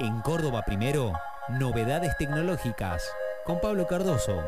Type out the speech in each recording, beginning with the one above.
En Córdoba Primero, novedades tecnológicas con Pablo Cardoso.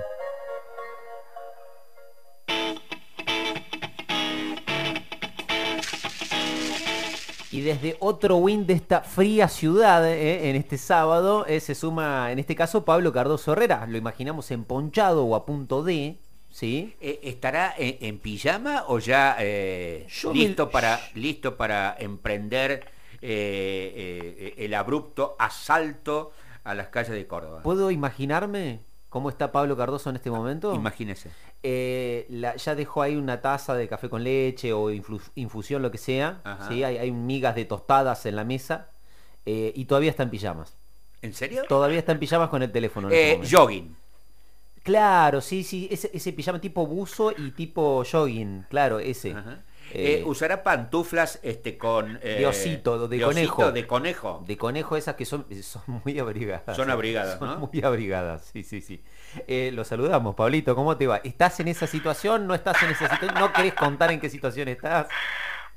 Y desde otro win de esta fría ciudad, eh, en este sábado, eh, se suma, en este caso, Pablo Cardoso Herrera. Lo imaginamos emponchado o a punto de, ¿sí? Eh, ¿Estará en, en pijama o ya eh, listo, me- para, listo para emprender eh, eh, el abrupto asalto a las calles de Córdoba? ¿Puedo imaginarme cómo está Pablo Cardoso en este momento? Imagínese. Eh, la- ya dejó ahí una taza de café con leche o infusión, lo que sea. ¿sí? Hay, hay migas de tostadas en la mesa. eh, y todavía está en pijamas. ¿En serio? Todavía está en pijamas con el teléfono. en Eh, este jogging. Claro, sí, sí. Ese, ese pijama tipo buzo y tipo jogging. Claro, ese. Ajá. Eh, Eh, ¿Usará pantuflas este, con... eh, De osito, de osito, conejo. de conejo. De conejo esas que son, son muy abrigadas. Son abrigadas, Son ¿no? muy abrigadas, sí, sí, sí. Eh, lo saludamos, Pablito, ¿cómo te va? ¿Estás en esa situación? ¿No estás en esa situación? ¿No querés contar en qué situación estás?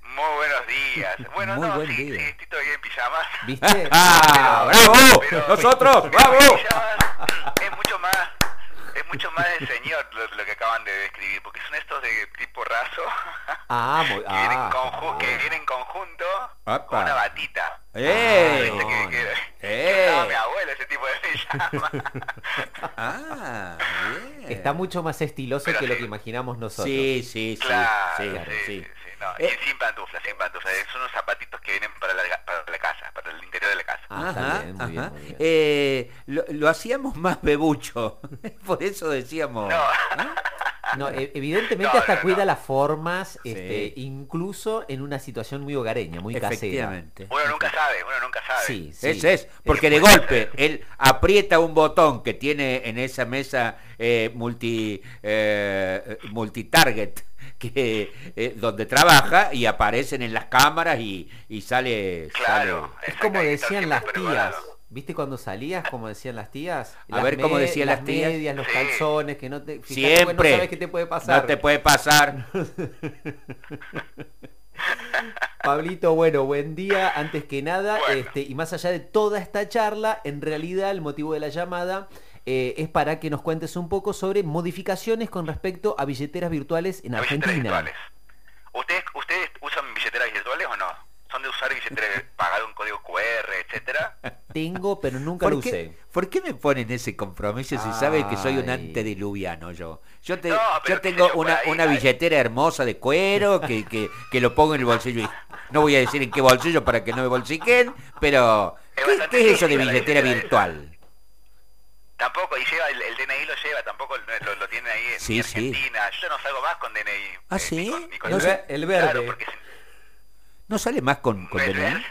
Muy buenos días. Bueno, Muy no, buen sí, día. sí, estoy todavía en pijamas. ¿Viste? ¡Ah! Pero- ¡Bravo! pero- ¡Nosotros! pero ¡Bravo! es mucho más, es mucho más de señor lo, lo que acaban de describir, porque son estos de tipo raso Ah, muy, que, vienen ah, conju- que ah. vienen en conjunto con una batita. ¡Eh! ¿Viste que, que, que ¡Eh! usaba mi abuelo ese tipo de pijama? Ah, bien. Está mucho más estiloso Pero que lo que imaginamos nosotros. Sí, sí, sí. claro, sí, sí, sí. sí, sí, no, Eh. y sin pantuflas, sin pantuflas. Son unos zapatitos que vienen para la, para la casa, para el interior de la casa. Ah, está bien, muy bien, muy bien. Eh, lo, lo hacíamos más bebucho. Por eso decíamos. No. No, e- evidentemente No, hasta no, cuida las formas, Sí. este, incluso en una situación muy hogareña, muy casera. Efectivamente. Uno nunca sabe, uno nunca sabe. Sí, sí. Ese es, porque de golpe él aprieta un botón que tiene en esa mesa eh, multi eh, multitarget que eh, donde trabaja y aparecen en las cámaras y, y sale, Claro. Es como decían las tías. ¿Viste cuando salías, como decían las tías? A Las ver, ¿cómo decían las tías? medias, los calzones, que no te... siempre bueno, no sabes qué te puede pasar. no te puede pasar Pablito, bueno, buen día. Antes que nada, Bueno. este, y más allá de toda esta charla, en realidad el motivo de la llamada eh, es para que nos cuentes un poco sobre modificaciones con respecto a billeteras virtuales en Las Argentina. virtuales. ¿Ustedes, ¿Ustedes usan billeteras virtuales o no? ¿Son de usar billeteras pagado un código QR, etcétera? Tengo, pero nunca lo ¿Por qué, usé. por qué me ponen ese compromiso si saben que soy un Ay. antediluviano yo? Yo, te- No, yo tengo yo, una, ahí, una ahí. billetera hermosa de cuero que, que, que lo pongo en el bolsillo. y No voy a decir en qué bolsillo para que no me bolsiquen, pero Es ¿qué, es eso de billetera virtual? Tampoco, y lleva el, el DNI lo lleva, tampoco lo, lo, lo tiene ahí en Sí. Argentina. Yo no salgo más con DNI. ¿Ah, eh, sí? ni con- ni con- No El, verde. Claro, porque si- ¿No sale más con, con. DNI?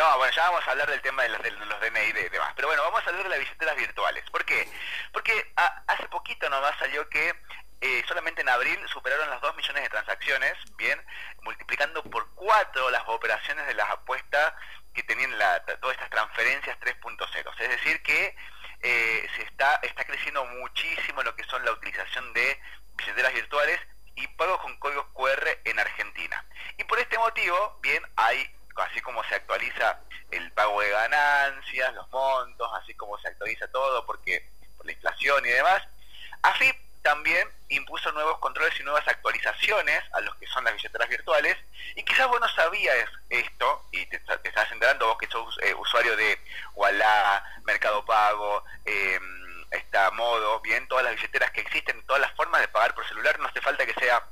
No, bueno, ya vamos a hablar del tema de los, DNI y de demás. Pero bueno, vamos a hablar de las billeteras virtuales. ¿Por qué? Porque a- hace poquito nomás salió que eh, solamente en abril superaron las 2 millones de transacciones, bien, multiplicando por 4 las operaciones de las apuestas que tenían todas estas transferencias 3.0. Es decir, que eh, se está, está creciendo muchísimo lo que son la utilización de billeteras virtuales y pagos con códigos QR en Argentina. Y por este motivo, bien, hay, así como se actualiza el pago de ganancias, los montos, así como se actualiza todo, porque por la inflación y demás, AFIP también impuso nuevos controles y nuevas actualizaciones a los que son las billeteras virtuales, y quizás vos no sabías esto, y te, te estás enterando vos que sos eh, usuario de Walla, Mercado Pago, eh, está Modo, bien, todas las billeteras que existen, todas las formas de pagar por celular, no hace falta que sea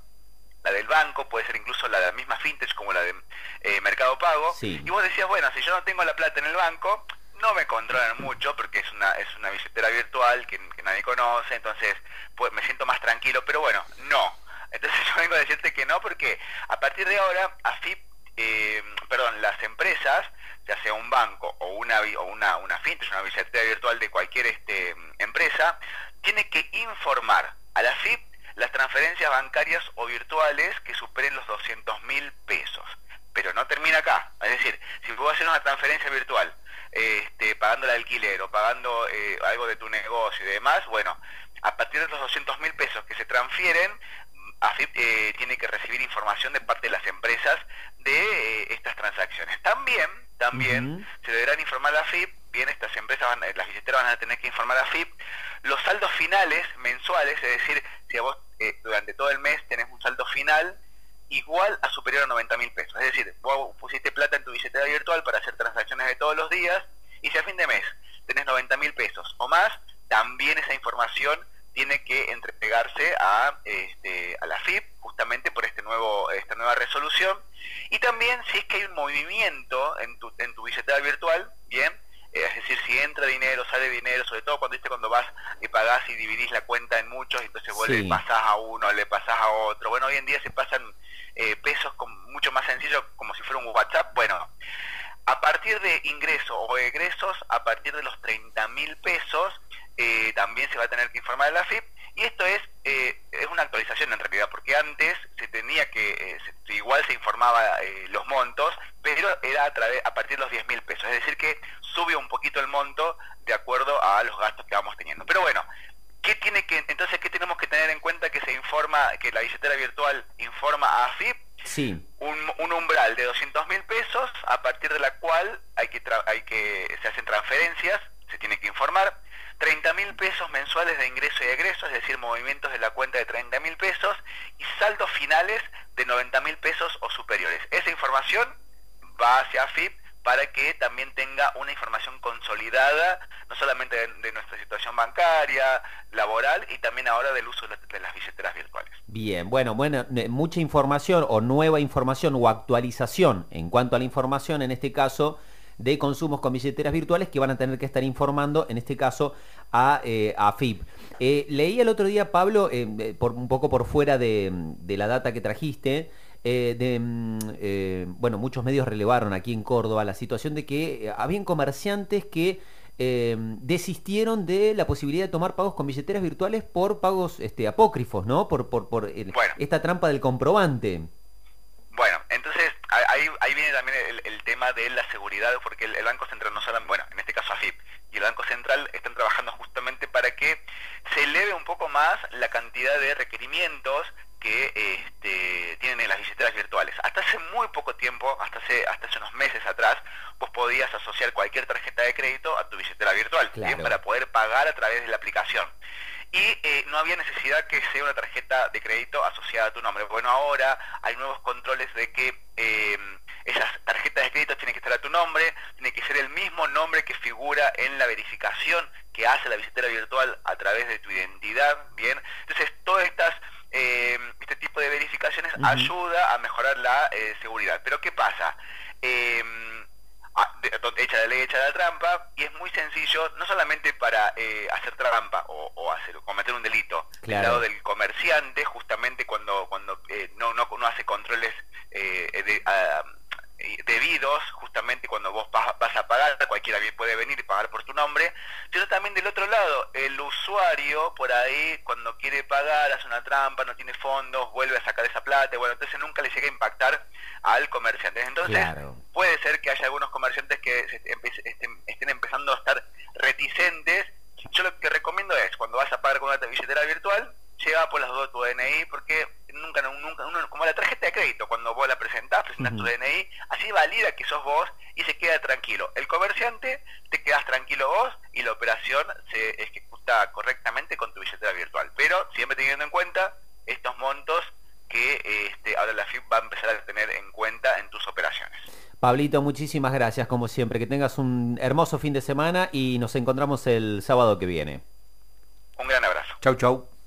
la del banco, puede ser incluso la de la misma fintech como la de Pago. Sí. Y vos decías, bueno, si yo no tengo la plata en el banco, no me controlan mucho porque es una es una billetera virtual que, que nadie conoce, entonces pues, me siento más tranquilo, pero bueno, no. Entonces yo vengo a decirte que no porque a partir de ahora AFIP, eh, perdón, las empresas, ya sea un banco o una o una una fintech, una billetera virtual de cualquier este empresa, tiene que informar a la AFIP las transferencias bancarias o virtuales que superen los 200 mil pesos. Pero no termina acá. Es decir, si vos haces una transferencia virtual, este, pagando el alquiler o pagando eh, algo de tu negocio y demás, bueno, a partir de los 200 mil pesos que se transfieren, AFIP eh, tiene que recibir información de parte de las empresas de eh, estas transacciones. También, también se deberán informar a AFIP bien, estas empresas, van, las billeteras van a tener que informar a FIP los saldos finales mensuales, es decir, si a vos eh, durante todo el mes tenés un saldo final igual a superior a 90 mil pesos. Es decir, vos pusiste plata en tu billetera virtual para hacer transacciones de todos los días y si a fin de mes tenés 90 mil pesos o más, también esa información tiene que entregarse a, este, a la FIP justamente por este nuevo, esta nueva resolución. Y también si es que hay un movimiento en tu, en tu billetera virtual, bien, eh, es decir, si entra dinero, sale dinero, sobre todo cuando ¿viste? cuando vas y pagás y dividís la cuenta en muchos, entonces vos le pasás a uno, le pasás a otro. Bueno, hoy en día se pasan eh, pesos con, mucho más sencillo, como si fuera un WhatsApp. Bueno, a partir de ingresos o egresos, a partir de los 30 mil pesos, eh, también se va a tener que informar a la FIP. Y esto es, eh, es una actualización en realidad, porque antes se tenía que, igual se informaba los montos, pero era a, través, a partir de los 10 mil pesos. Es decir, que sube un poquito el monto de acuerdo a los gastos que vamos teniendo. Pero bueno, ¿qué tiene que, entonces, qué tenemos que tener en cuenta que se informa, que la billetera virtual informa a AFIP? Sí. Un, un, umbral de 200 mil pesos, a partir de la cual hay que, hay que se hacen transferencias, se tiene que informar 30 mil pesos mensuales de ingreso y egreso, es decir, movimientos de la cuenta de 30 mil pesos y saldos finales de 90 mil pesos o superiores. Esa información va hacia AFIP para que también tenga una información consolidada, no solamente de, nuestra situación bancaria, laboral y también ahora del uso de, las billeteras virtuales. Bien, bueno, bueno, mucha información o nueva información o actualización en cuanto a la información, en este caso de consumos con billeteras virtuales que van a tener que estar informando, en este caso, a, eh, FIP. Eh, leí el otro día, Pablo, eh, por, un poco por fuera de, la data que trajiste, mm, bueno, muchos medios relevaron aquí en Córdoba la situación de que habían comerciantes que desistieron de la posibilidad de tomar pagos con billeteras virtuales por pagos este, apócrifos, ¿no? Por, por, esta trampa del comprobante. Bueno, entonces ahí, ahí viene también el, tema de la seguridad, porque el, Banco Central no solo, bueno, en este caso AFIP y el Banco Central están trabajando justamente para que se eleve un poco más la cantidad de requerimientos que este, tienen en las billeteras virtuales. Hasta hace muy poco tiempo, hasta hace, hasta hace unos meses atrás, vos podías asociar cualquier tarjeta de crédito a tu billetera virtual, para poder pagar a través de la aplicación y eh, no había necesidad que sea una tarjeta de crédito asociada a tu nombre. Bueno, ahora hay nuevos controles de que eh, esas tarjetas de crédito tienen que estar a tu nombre, tiene que ser el mismo nombre que figura en la verificación que hace la billetera virtual a través de tu identidad, ¿bien? Entonces, todas estas... Eh, este tipo de verificaciones ayuda a mejorar la seguridad. Pero ¿qué pasa? De ley, hecha de trampa, y es muy sencillo, no solamente para eh, hacer trampa o, hacer, cometer un delito, del lado del comerciante, justamente cuando, cuando eh, no, no, no, hace controles eh, de, ah, debidos justamente cuando vos vas a pagar, cualquiera puede venir y pagar por tu nombre, sino también del otro lado, el usuario por ahí cuando quiere pagar hace una trampa, no tiene fondos, vuelve a sacar esa plata, bueno, entonces nunca le llega a impactar al comerciante. Entonces puede ser que haya algunos comerciantes que estén, estén empezando a estar reticentes. Yo lo que recomiendo es, cuando vas a pagar con una billetera virtual, lleva por las dos tu DNI porque nunca, nunca uno, como la tarjeta de crédito, cuando vos la presentás, presentas tu DNI, así valida que sos vos y se queda tranquilo. El comerciante, te quedas tranquilo vos y la operación se ejecuta correctamente con tu billetera virtual. Pero siempre teniendo en cuenta estos montos que este, ahora la FIP va a empezar a tener en cuenta en tus operaciones. Pablito, muchísimas gracias como siempre. Que tengas un hermoso fin de semana y nos encontramos el sábado que viene. Un gran abrazo. Chau, chau.